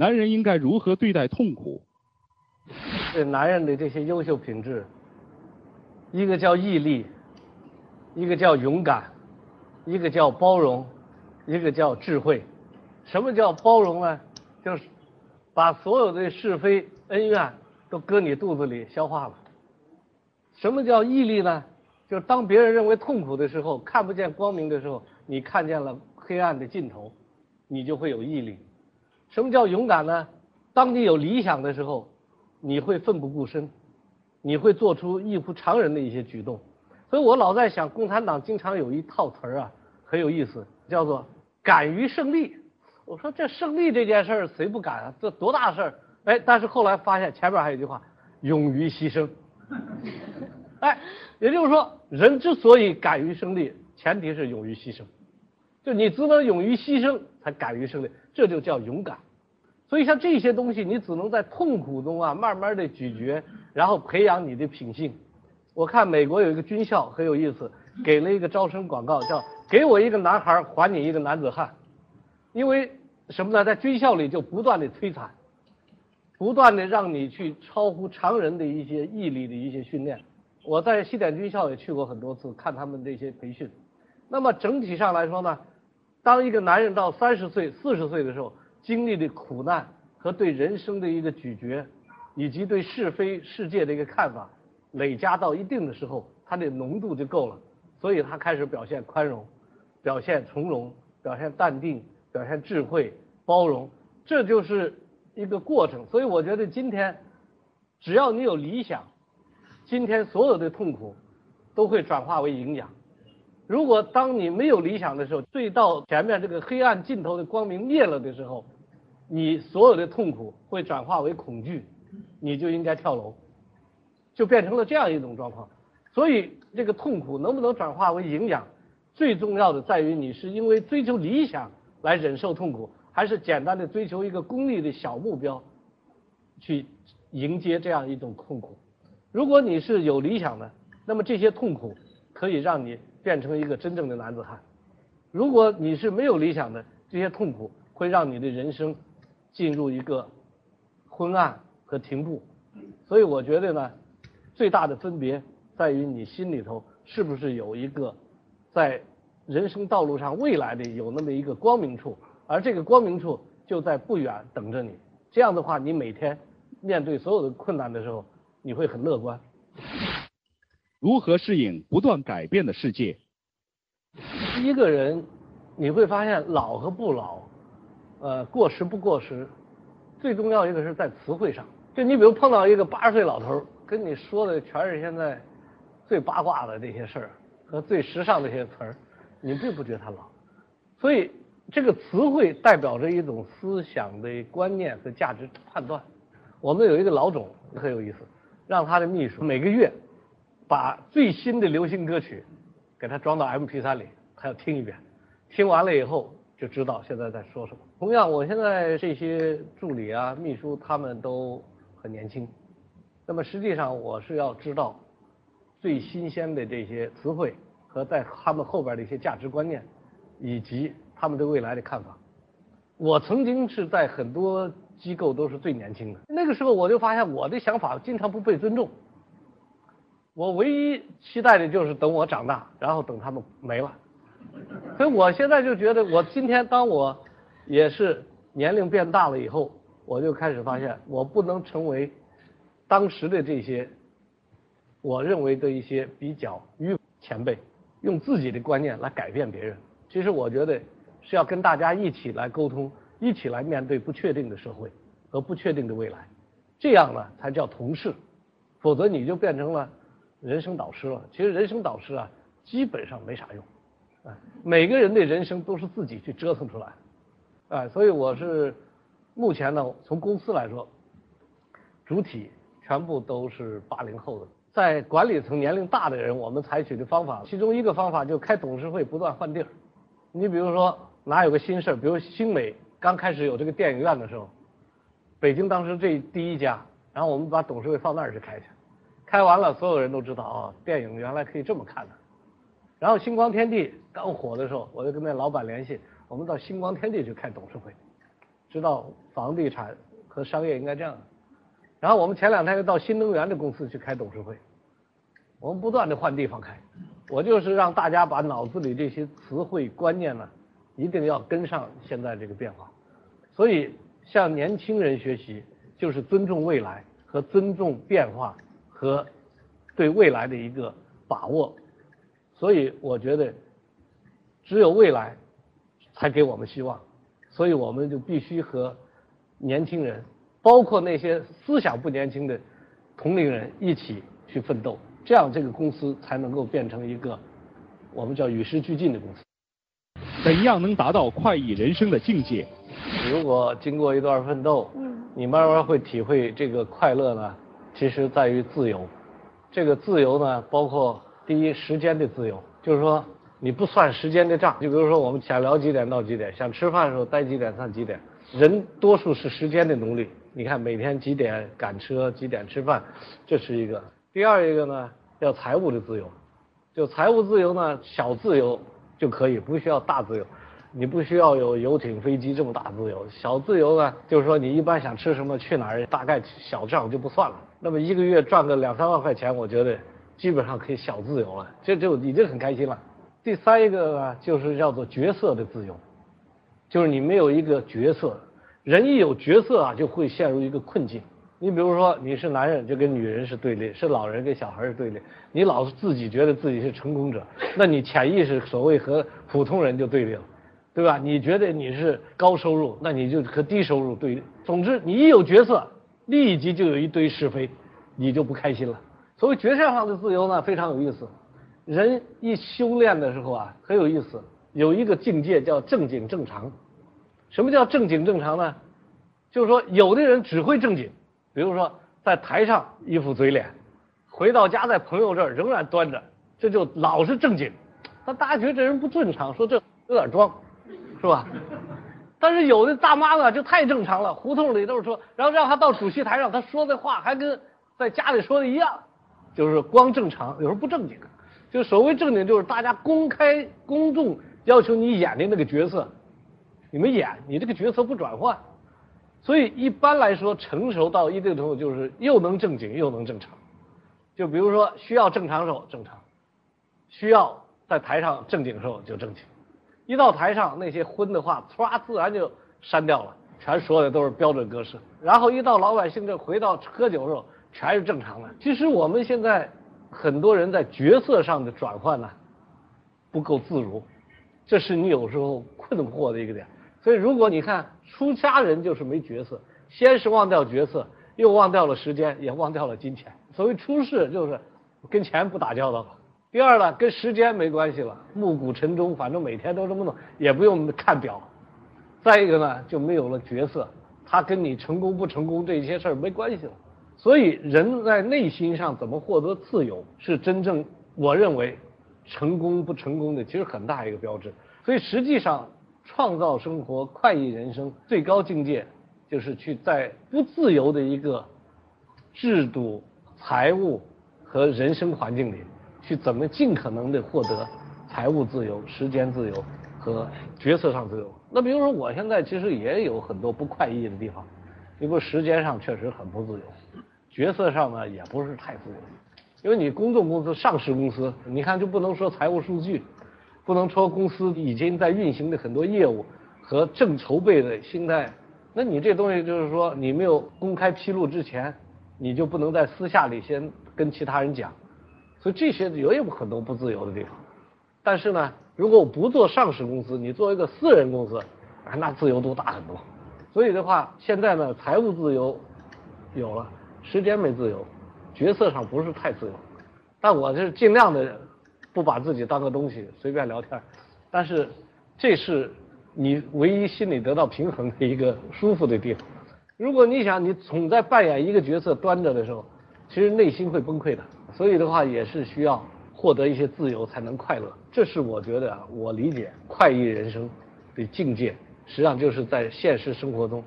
男人应该如何对待痛苦？这男人的这些优秀品质，一个叫毅力，一个叫勇敢，一个叫包容，一个叫智慧。什么叫包容呢？就是把所有的是非恩怨都搁你肚子里消化了。什么叫毅力呢？就是当别人认为痛苦的时候，看不见光明的时候，你看见了黑暗的尽头，你就会有毅力。什么叫勇敢呢？当你有理想的时候，你会奋不顾身，你会做出异乎常人的一些举动。所以我老在想，共产党经常有一套词儿啊，很有意思，叫做“敢于胜利”。我说这胜利这件事儿谁不敢啊？这多大事儿？哎，但是后来发现前面还有一句话：“勇于牺牲。”哎，也就是说，人之所以敢于胜利，前提是勇于牺牲。就你只能勇于牺牲，才敢于胜利，这就叫勇敢。所以像这些东西，你只能在痛苦中啊，慢慢的咀嚼，然后培养你的品性。我看美国有一个军校很有意思，给了一个招生广告，叫“给我一个男孩，还你一个男子汉”。因为什么呢？在军校里就不断的摧残，不断的让你去超乎常人的一些毅力的一些训练。我在西点军校也去过很多次，看他们这些培训。那么整体上来说呢？当一个男人到三十岁、四十岁的时候，经历的苦难和对人生的一个咀嚼，以及对是非世界的一个看法，累加到一定的时候，他的浓度就够了，所以他开始表现宽容，表现从容，表现淡定，表现智慧、包容，这就是一个过程。所以我觉得今天，只要你有理想，今天所有的痛苦都会转化为营养。如果当你没有理想的时候，最到前面这个黑暗尽头的光明灭了的时候，你所有的痛苦会转化为恐惧，你就应该跳楼，就变成了这样一种状况。所以这个痛苦能不能转化为营养，最重要的在于你是因为追求理想来忍受痛苦，还是简单的追求一个功利的小目标去迎接这样一种痛苦。如果你是有理想的，那么这些痛苦可以让你。变成一个真正的男子汉。如果你是没有理想的，这些痛苦会让你的人生进入一个昏暗和停步。所以我觉得呢，最大的分别在于你心里头是不是有一个在人生道路上未来的有那么一个光明处，而这个光明处就在不远等着你。这样的话，你每天面对所有的困难的时候，你会很乐观。如何适应不断改变的世界？一个人你会发现老和不老，呃，过时不过时，最重要一个是在词汇上。就你比如碰到一个八十岁老头跟你说的全是现在最八卦的这些事儿和最时尚的这些词儿，你并不觉得他老。所以这个词汇代表着一种思想的观念和价值判断。我们有一个老总很有意思，让他的秘书每个月。把最新的流行歌曲给他装到 MP3 里，他要听一遍，听完了以后就知道现在在说什么。同样，我现在这些助理啊、秘书他们都很年轻，那么实际上我是要知道最新鲜的这些词汇和在他们后边的一些价值观念，以及他们对未来的看法。我曾经是在很多机构都是最年轻的，那个时候我就发现我的想法经常不被尊重。我唯一期待的就是等我长大，然后等他们没了。所以我现在就觉得，我今天当我也是年龄变大了以后，我就开始发现，我不能成为当时的这些我认为的一些比较愚前辈，用自己的观念来改变别人。其实我觉得是要跟大家一起来沟通，一起来面对不确定的社会和不确定的未来，这样呢才叫同事，否则你就变成了。人生导师了，其实人生导师啊，基本上没啥用，啊，每个人的人生都是自己去折腾出来，啊，所以我是目前呢，从公司来说，主体全部都是八零后的，在管理层年龄大的人，我们采取的方法，其中一个方法就开董事会不断换地儿，你比如说哪有个新事儿，比如新美刚开始有这个电影院的时候，北京当时这第一家，然后我们把董事会放那儿去开去。开完了，所有人都知道啊，电影原来可以这么看的。然后星光天地刚火的时候，我就跟那老板联系，我们到星光天地去开董事会。知道房地产和商业应该这样。然后我们前两天又到新能源的公司去开董事会，我们不断的换地方开，我就是让大家把脑子里这些词汇观念呢，一定要跟上现在这个变化。所以向年轻人学习，就是尊重未来和尊重变化和对未来的一个把握。所以我觉得，只有未来才给我们希望，所以我们就必须和年轻人。包括那些思想不年轻的同龄人一起去奋斗，这样这个公司才能够变成一个我们叫与时俱进的公司。怎样能达到快意人生的境界？如果经过一段奋斗，你慢慢会体会这个快乐呢，其实在于自由。这个自由呢，包括第一时间的自由，就是说你不算时间的账。就比如说我们想聊几点到几点，想吃饭的时候待几点算几点。人多数是时间的奴隶。你看每天几点赶车，几点吃饭，这是一个。第二一个呢，要财务的自由。就财务自由呢，小自由就可以，不需要大自由。你不需要有游艇、飞机这么大自由。小自由呢，就是说你一般想吃什么、去哪儿，大概小账就不算了。那么一个月赚个两三万块钱，我觉得基本上可以小自由了，这就已经很开心了。第三一个呢，就是叫做角色的自由，就是你没有一个角色。人一有角色啊，就会陷入一个困境。你比如说，你是男人，就跟女人是对立；是老人跟小孩是对立。你老是自己觉得自己是成功者，那你潜意识所谓和普通人就对立了，对吧？你觉得你是高收入，那你就和低收入对。总之，你一有角色，立即就有一堆是非，你就不开心了。所谓角色上的自由呢，非常有意思。人一修炼的时候啊，很有意思，有一个境界叫正经正常。什么叫正经正常呢？就是说，有的人只会正经，比如说在台上一副嘴脸，回到家在朋友这儿仍然端着，这就老是正经。那大家觉得这人不正常，说这有点装，是吧？但是有的大妈呢就太正常了，胡同里都是说，然后让她到主席台上，她说的话还跟在家里说的一样，就是光正常，有时候不正经。就所谓正经，就是大家公开公众要求你演的那个角色。你们演，你这个角色不转换，所以一般来说，成熟到一定程度就是又能正经又能正常。就比如说需要正常时候正常，需要在台上正经时候就正经。一到台上那些荤的话，唰自然就删掉了，全说的都是标准格式。然后一到老百姓这回到喝酒的时候，全是正常的。其实我们现在很多人在角色上的转换呢，不够自如，这是你有时候困惑的一个点。所以，如果你看出家人就是没角色，先是忘掉角色，又忘掉了时间，也忘掉了金钱。所谓出世就是跟钱不打交道了。第二呢，跟时间没关系了，暮鼓晨钟，反正每天都这么弄，也不用看表。再一个呢，就没有了角色，他跟你成功不成功这些事儿没关系了。所以，人在内心上怎么获得自由，是真正我认为成功不成功的其实很大一个标志。所以，实际上。创造生活，快意人生，最高境界就是去在不自由的一个制度、财务和人生环境里，去怎么尽可能的获得财务自由、时间自由和决策上自由。那比如说，我现在其实也有很多不快意的地方，因为时间上确实很不自由，决策上呢也不是太自由，因为你公众公司、上市公司，你看就不能说财务数据。不能说公司已经在运行的很多业务和正筹备的心态，那你这东西就是说你没有公开披露之前，你就不能在私下里先跟其他人讲，所以这些也有很多不自由的地方。但是呢，如果我不做上市公司，你做一个私人公司，啊，那自由度大很多。所以的话，现在呢，财务自由有了，时间没自由，角色上不是太自由，但我是尽量的。不把自己当个东西随便聊天，但是这是你唯一心里得到平衡的一个舒服的地方。如果你想你总在扮演一个角色端着的时候，其实内心会崩溃的。所以的话也是需要获得一些自由才能快乐。这是我觉得我理解快意人生的境界，实际上就是在现实生活中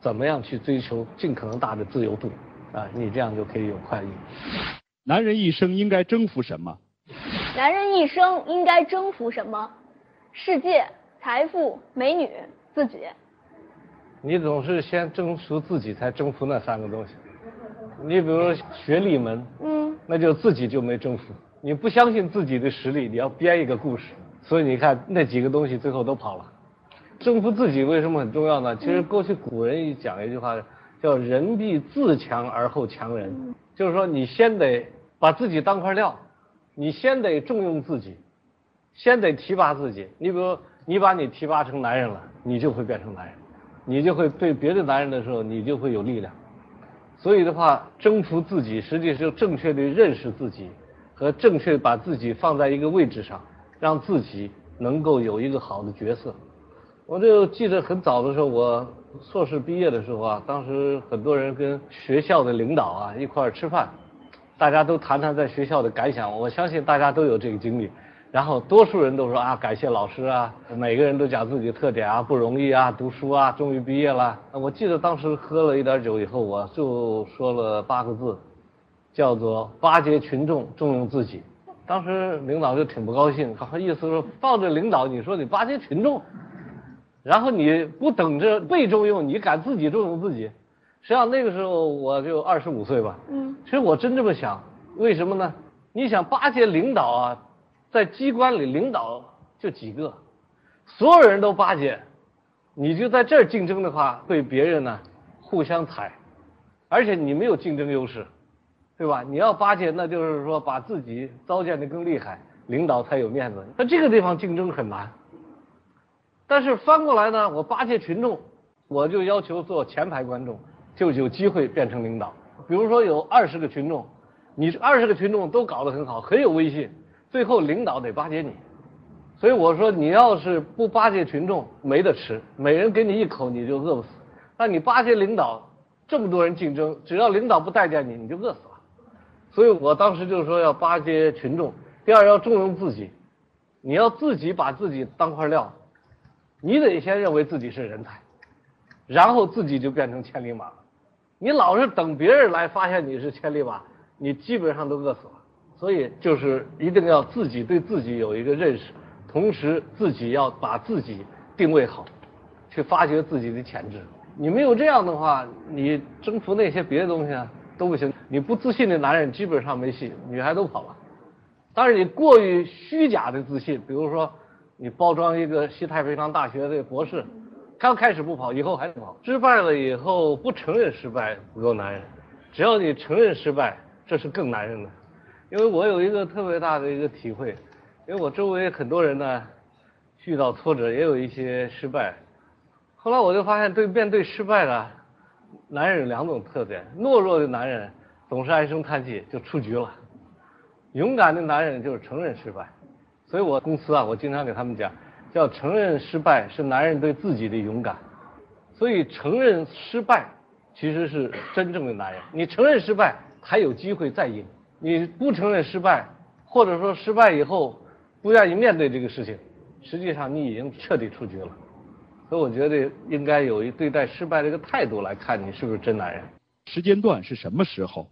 怎么样去追求尽可能大的自由度啊，你这样就可以有快意。男人一生应该征服什么？男人一生应该征服什么？世界、财富、美女、自己。你总是先征服自己，才征服那三个东西。你比如说学历门，嗯，那就自己就没征服。你不相信自己的实力，你要编一个故事。所以你看那几个东西最后都跑了。征服自己为什么很重要呢？其实过去古人讲一句话，叫“人必自强而后强人”，就是说你先得把自己当块料，你先得重用自己，先得提拔自己。你比如你把你提拔成男人了，你就会变成男人，你就会对别的男人的时候，你就会有力量。所以的话，征服自己，实际是正确的认识自己，和正确把自己放在一个位置上，让自己能够有一个好的角色。我就记得很早的时候，我硕士毕业的时候啊，当时很多人跟学校的领导啊一块儿吃饭，大家都谈谈在学校的感想。我相信大家都有这个经历。然后多数人都说啊，感谢老师啊，每个人都讲自己的特点啊，不容易啊，读书啊，终于毕业了。我记得当时喝了一点酒以后，我就说了八个字，叫做巴结群众，重用自己。当时领导就挺不高兴，好意思说抱着领导，你说你巴结群众，然后你不等着被重用，你敢自己重用自己？实际上那个时候我就二十五岁吧。嗯。其实我真这么想，为什么呢？你想巴结领导啊？在机关里，领导就几个，所有人都巴结，你就在这儿竞争的话，被别人呢互相踩，而且你没有竞争优势，对吧？你要巴结，那就是说把自己糟践的更厉害，领导才有面子。那这个地方竞争很难。但是翻过来呢，我巴结群众，我就要求做前排观众，就有机会变成领导。比如说有二十个群众，你二十个群众都搞得很好，很有威信。最后领导得巴结你，所以我说你要是不巴结群众，没得吃，每人给你一口你就饿不死。那你巴结领导，这么多人竞争，只要领导不待见你，你就饿死了。所以我当时就是说要巴结群众，第二要重用自己，你要自己把自己当块料，你得先认为自己是人才，然后自己就变成千里马了。你老是等别人来发现你是千里马，你基本上都饿死了。所以就是一定要自己对自己有一个认识，同时自己要把自己定位好，去发掘自己的潜质。你没有这样的话，你征服那些别的东西啊都不行。你不自信的男人基本上没戏，女孩都跑了。但是你过于虚假的自信，比如说你包装一个西太平洋大学的博士，刚开始不跑，以后还得跑。失败了以后不承认失败不够男人，只要你承认失败，这是更男人的。因为我有一个特别大的一个体会，因为我周围很多人呢遇到挫折，也有一些失败。后来我就发现，对面对失败的男人有两种特点：懦弱的男人总是唉声叹气就出局了；勇敢的男人就是承认失败。所以我公司啊，我经常给他们讲，叫承认失败是男人对自己的勇敢。所以承认失败其实是真正的男人。你承认失败，还有机会再赢。你不承认失败，或者说失败以后不愿意面对这个事情，实际上你已经彻底出局了。所以我觉得应该有一对待失败的一个态度来看你是不是真男人。时间段是什么时候？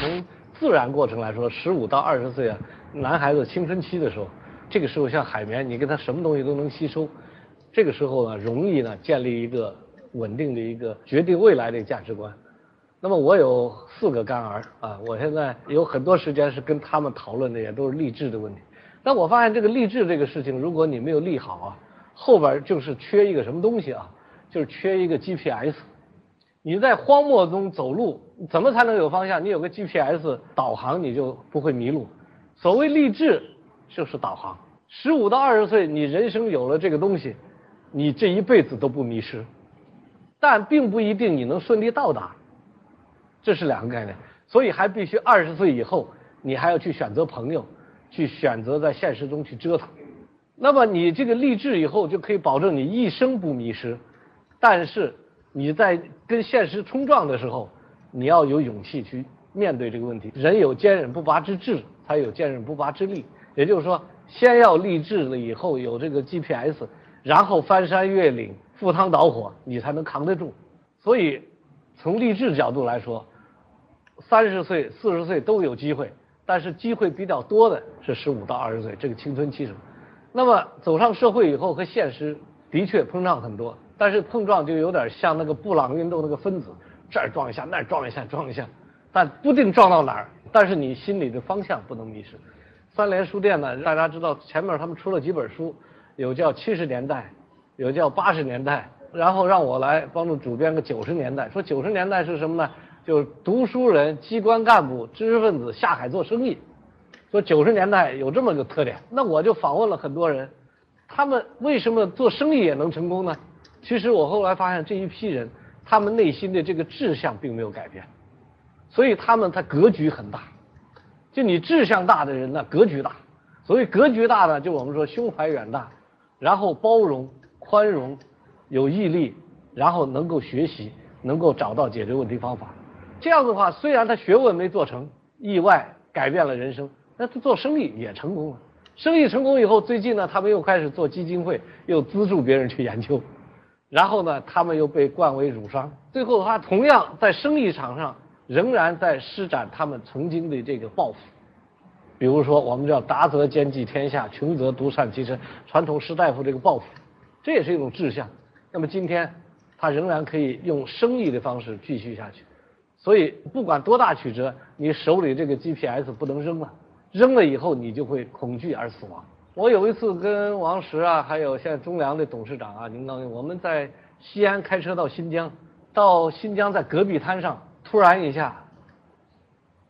从自然过程来说，十五到二十岁啊，男孩子青春期的时候，这个时候像海绵，你给他什么东西都能吸收。这个时候呢，容易呢建立一个稳定的一个决定未来的价值观。那么我有四个干儿啊，我现在有很多时间是跟他们讨论的，也都是励志的问题。但我发现这个励志这个事情，如果你没有立好啊，后边就是缺一个什么东西啊，就是缺一个 GPS。你在荒漠中走路，怎么才能有方向？你有个 GPS 导航，你就不会迷路。所谓励志，就是导航。十五到二十岁，你人生有了这个东西，你这一辈子都不迷失，但并不一定你能顺利到达。这是两个概念，所以还必须二十岁以后，你还要去选择朋友，去选择在现实中去折腾。那么你这个励志以后就可以保证你一生不迷失，但是你在跟现实冲撞的时候，你要有勇气去面对这个问题。人有坚韧不拔之志，才有坚韧不拔之力。也就是说，先要励志了以后有这个 GPS，然后翻山越岭、赴汤蹈火，你才能扛得住。所以，从励志角度来说。三十岁、四十岁都有机会，但是机会比较多的是十五到二十岁这个青春期时候。那么走上社会以后和现实的确碰撞很多，但是碰撞就有点像那个布朗运动那个分子，这儿撞一下，那儿撞一下，撞一下，但不定撞到哪儿。但是你心里的方向不能迷失。三联书店呢，大家知道前面他们出了几本书，有叫七十年代，有叫八十年代，然后让我来帮助主编个九十年代。说九十年代是什么呢？就是读书人、机关干部、知识分子下海做生意。说九十年代有这么个特点，那我就访问了很多人，他们为什么做生意也能成功呢？其实我后来发现这一批人，他们内心的这个志向并没有改变，所以他们他格局很大。就你志向大的人呢，格局大。所谓格局大呢，就我们说胸怀远大，然后包容、宽容、有毅力，然后能够学习，能够找到解决问题方法。这样的话，虽然他学问没做成，意外改变了人生，那他做生意也成功了。生意成功以后，最近呢，他们又开始做基金会，又资助别人去研究。然后呢，他们又被冠为儒商。最后，他同样在生意场上仍然在施展他们曾经的这个抱负。比如说，我们叫达则兼济天下，穷则独善其身，传统士大夫这个抱负，这也是一种志向。那么今天，他仍然可以用生意的方式继续下去。所以，不管多大曲折，你手里这个 GPS 不能扔了，扔了以后你就会恐惧而死亡。我有一次跟王石啊，还有现在中粮的董事长啊，您道我们在西安开车到新疆，到新疆在戈壁滩上，突然一下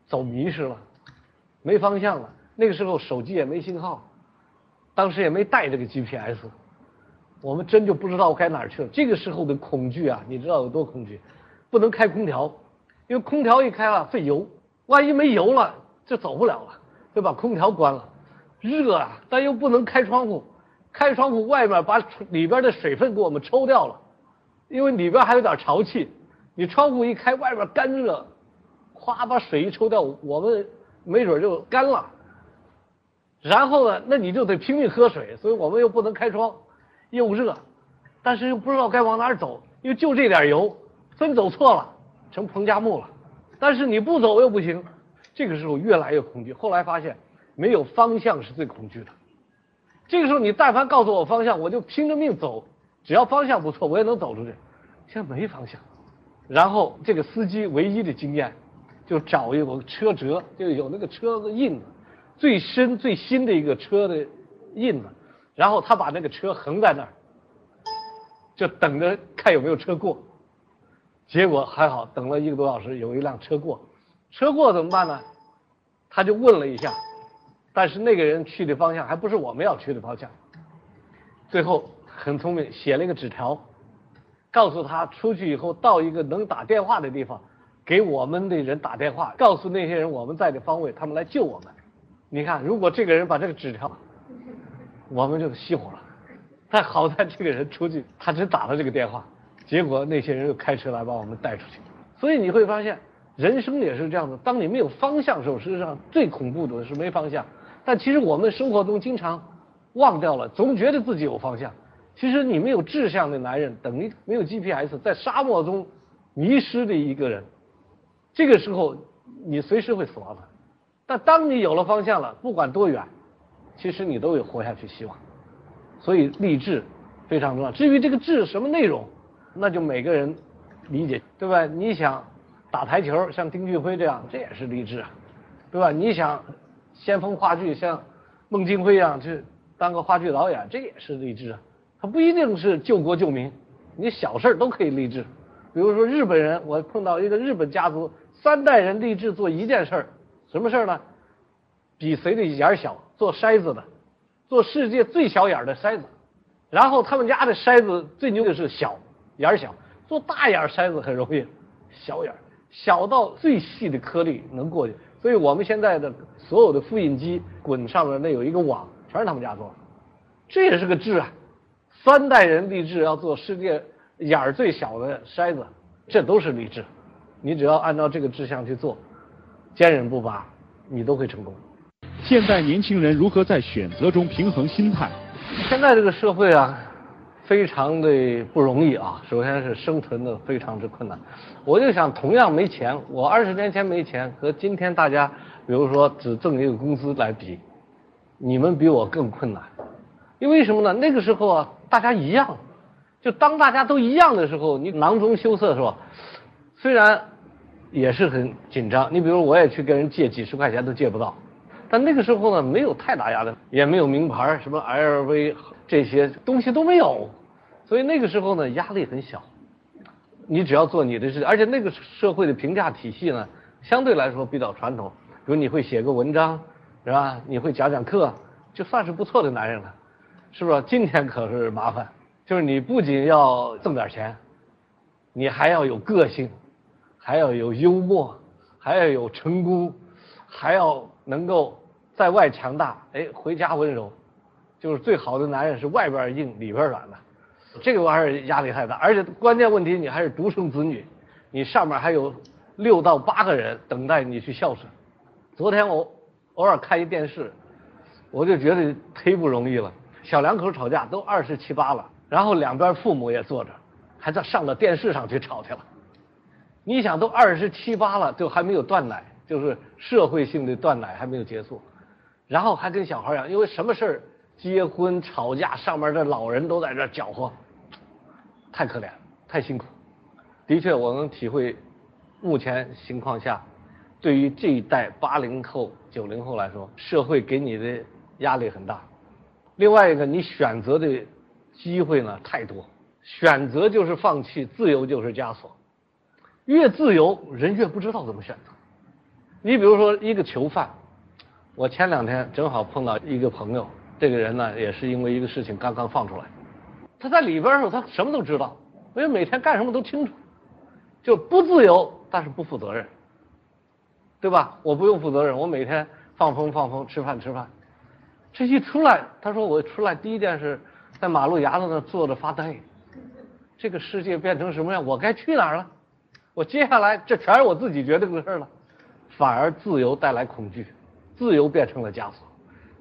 走迷失了，没方向了。那个时候手机也没信号，当时也没带这个 GPS，我们真就不知道该哪儿去了。这个时候的恐惧啊，你知道有多恐惧？不能开空调，因为空调一开了费油，万一没油了就走不了了，就把空调关了。热啊，但又不能开窗户，开窗户外面把里边的水分给我们抽掉了，因为里边还有点潮气。你窗户一开，外边干热，咵把水一抽掉，我们没准就干了。然后呢，那你就得拼命喝水，所以我们又不能开窗，又热，但是又不知道该往哪儿走，因为就这点油，分走错了，成彭加木了。但是你不走又不行，这个时候越来越恐惧。后来发现。没有方向是最恐惧的。这个时候，你但凡告诉我方向，我就拼着命走。只要方向不错，我也能走出去。现在没方向，然后这个司机唯一的经验，就找一个车辙，就有那个车子印子，最深最新的一个车的印子。然后他把那个车横在那儿，就等着看有没有车过。结果还好，等了一个多小时，有一辆车过。车过怎么办呢？他就问了一下。但是那个人去的方向还不是我们要去的方向。最后很聪明，写了一个纸条，告诉他出去以后到一个能打电话的地方，给我们的人打电话，告诉那些人我们在的方位，他们来救我们。你看，如果这个人把这个纸条，我们就熄火了。但好在这个人出去，他只打了这个电话，结果那些人又开车来把我们带出去。所以你会发现，人生也是这样的。当你没有方向的时候，实际上最恐怖的是没方向。但其实我们生活中经常忘掉了，总觉得自己有方向。其实你没有志向的男人，等于没有 GPS，在沙漠中迷失的一个人。这个时候你随时会死亡的。但当你有了方向了，不管多远，其实你都有活下去希望。所以励志非常重要。至于这个志什么内容，那就每个人理解，对吧？你想打台球，像丁俊晖这样，这也是励志啊，对吧？你想。先锋话剧像孟京辉一样去当个话剧导演，这也是励志啊。他不一定是救国救民，你小事都可以励志。比如说日本人，我碰到一个日本家族，三代人励志做一件事儿，什么事儿呢？比谁的眼儿小，做筛子的，做世界最小眼儿的筛子。然后他们家的筛子最牛的是小眼儿小，做大眼筛子很容易，小眼儿小到最细的颗粒能过去。所以我们现在的所有的复印机滚上面那有一个网，全是他们家做的，这也是个志啊！三代人立志要做世界眼儿最小的筛子，这都是立志。你只要按照这个志向去做，坚韧不拔，你都会成功。现在年轻人如何在选择中平衡心态？现在这个社会啊。非常的不容易啊！首先是生存的非常之困难。我就想，同样没钱，我二十年前没钱，和今天大家，比如说只挣一个工资来比，你们比我更困难。因为什么呢？那个时候啊，大家一样，就当大家都一样的时候，你囊中羞涩是吧？虽然也是很紧张，你比如我也去跟人借几十块钱都借不到，但那个时候呢，没有太大压力，也没有名牌，什么 LV 这些东西都没有，所以那个时候呢，压力很小。你只要做你的事，而且那个社会的评价体系呢，相对来说比较传统，比如你会写个文章，是吧？你会讲讲课，就算是不错的男人了，是不是？今天可是麻烦。就是你不仅要挣点钱，你还要有个性，还要有幽默，还要有成功，还要能够在外强大，哎，回家温柔。就是最好的男人是外边硬里边软的，这个玩意儿压力太大，而且关键问题你还是独生子女，你上面还有六到八个人等待你去孝顺。昨天我偶尔看一电视，我就觉得忒不容易了。小两口吵架都二十七八了。然后两边父母也坐着，还在上到电视上去吵去了。你想，都二十七八了，就还没有断奶，就是社会性的断奶还没有结束，然后还跟小孩一样，因为什么事儿结婚吵架，上面的老人都在这搅和，太可怜，太辛苦。的确，我能体会，目前情况下，对于这一代八零后、九零后来说，社会给你的压力很大。另外一个，你选择的。机会呢太多，选择就是放弃，自由就是枷锁。越自由，人越不知道怎么选择。你比如说一个囚犯，我前两天正好碰到一个朋友，这个人呢也是因为一个事情刚刚放出来，他在里边的时候他什么都知道，因为每天干什么都清楚，就不自由，但是不负责任，对吧？我不用负责任，我每天放风放风，吃饭吃饭。这一出来，他说我出来第一件事。在马路牙子那坐着发呆，这个世界变成什么样？我该去哪儿了？我接下来这全是我自己决定的事了，反而自由带来恐惧，自由变成了枷锁。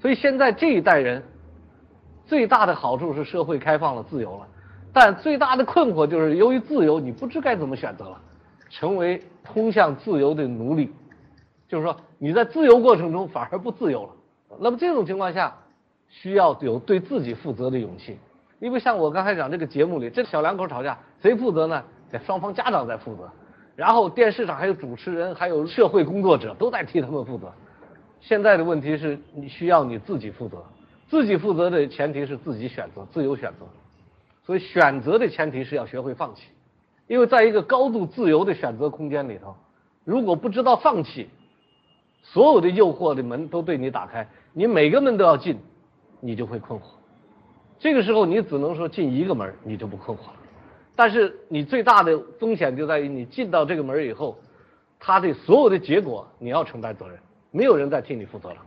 所以现在这一代人最大的好处是社会开放了，自由了，但最大的困惑就是由于自由，你不知该怎么选择了，成为通向自由的奴隶。就是说你在自由过程中反而不自由了。那么这种情况下。需要有对自己负责的勇气，因为像我刚才讲这个节目里，这小两口吵架，谁负责呢？得双方家长在负责，然后电视上还有主持人，还有社会工作者都在替他们负责。现在的问题是你需要你自己负责，自己负责的前提是自己选择，自由选择。所以选择的前提是要学会放弃，因为在一个高度自由的选择空间里头，如果不知道放弃，所有的诱惑的门都对你打开，你每个门都要进。你就会困惑，这个时候你只能说进一个门，你就不困惑了。但是你最大的风险就在于你进到这个门以后，他的所有的结果你要承担责任，没有人再替你负责了。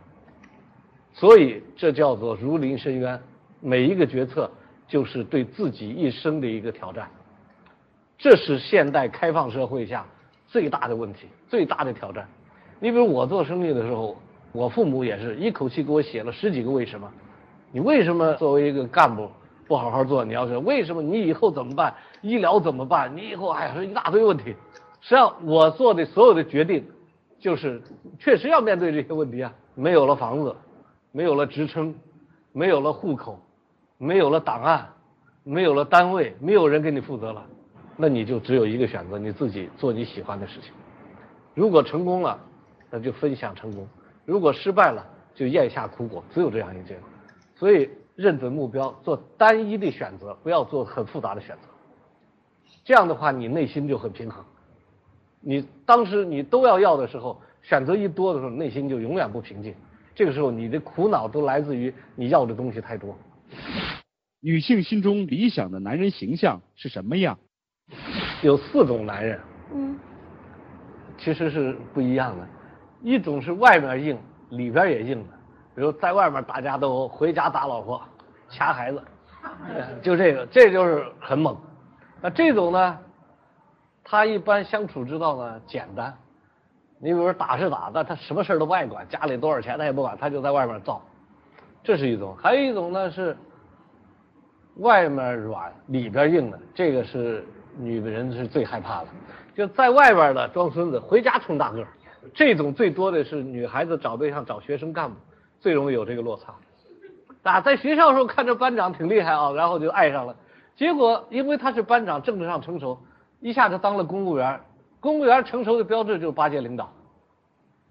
所以这叫做如临深渊，每一个决策就是对自己一生的一个挑战。这是现代开放社会下最大的问题，最大的挑战。你比如我做生意的时候，我父母也是一口气给我写了十几个为什么。你为什么作为一个干部不好好做？你要是为什么？你以后怎么办？医疗怎么办？你以后哎呀，是一大堆问题。实际上，我做的所有的决定，就是确实要面对这些问题啊。没有了房子，没有了职称，没有了户口，没有了档案，没有了单位，没有人给你负责了，那你就只有一个选择：你自己做你喜欢的事情。如果成功了，那就分享成功；如果失败了，就咽下苦果。只有这样一件。所以，认准目标，做单一的选择，不要做很复杂的选择。这样的话，你内心就很平衡。你当时你都要要的时候，选择一多的时候，内心就永远不平静。这个时候，你的苦恼都来自于你要的东西太多。女性心中理想的男人形象是什么样？有四种男人，嗯，其实是不一样的。一种是外面硬，里边也硬的。比如在外面大家都回家打老婆、掐孩子，就这个，这就是很猛。那这种呢，他一般相处之道呢简单。你比如说打是打，但他什么事都不爱管，家里多少钱他也不管，他就在外面造。这是一种。还有一种呢是外面软里边硬的，这个是女的人是最害怕的。就在外边的装孙子，回家充大个儿。这种最多的是女孩子找对象找学生干部。最容易有这个落差，啊，在学校时候看着班长挺厉害啊，然后就爱上了，结果因为他是班长，政治上成熟，一下子当了公务员。公务员成熟的标志就是巴结领导。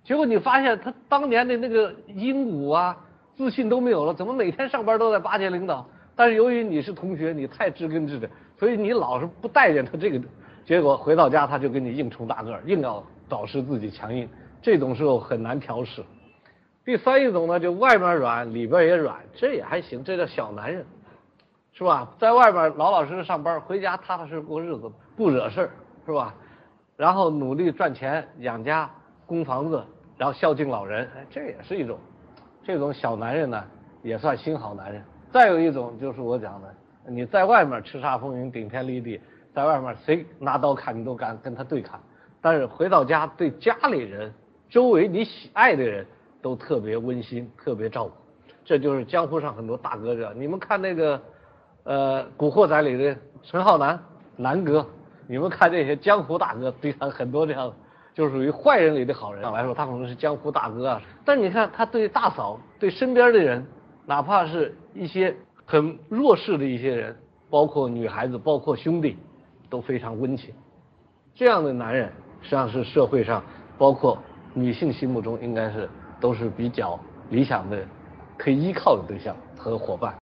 结果你发现他当年的那个英武啊，自信都没有了，怎么每天上班都在巴结领导？但是由于你是同学，你太知根知底，所以你老是不待见他这个，结果回到家他就跟你硬冲大个儿，硬要导师自己强硬，这种时候很难调试。第三一种呢，就外面软，里边也软，这也还行，这叫小男人，是吧？在外边老老实实上班，回家踏踏实实过日子，不惹事儿，是吧？然后努力赚钱养家。供房子，然后孝敬老人，哎，这也是一种，这种小男人呢，也算新好男人。再有一种就是我讲的，你在外面叱咤风云、顶天立地，在外面谁拿刀砍你都敢跟他对砍，但是回到家对家里人、周围你喜爱的人都特别温馨、特别照顾。这就是江湖上很多大哥这。你们看那个，呃，《古惑仔》里的陈浩南，南哥，你们看这些江湖大哥，对他很多这样。就属于坏人里的好人来说，他可能是江湖大哥啊。但你看他对大嫂、对身边的人，哪怕是一些很弱势的一些人，包括女孩子、包括兄弟，都非常温情。这样的男人，实际上是社会上包括女性心目中应该是都是比较理想的、可以依靠的对象和伙伴。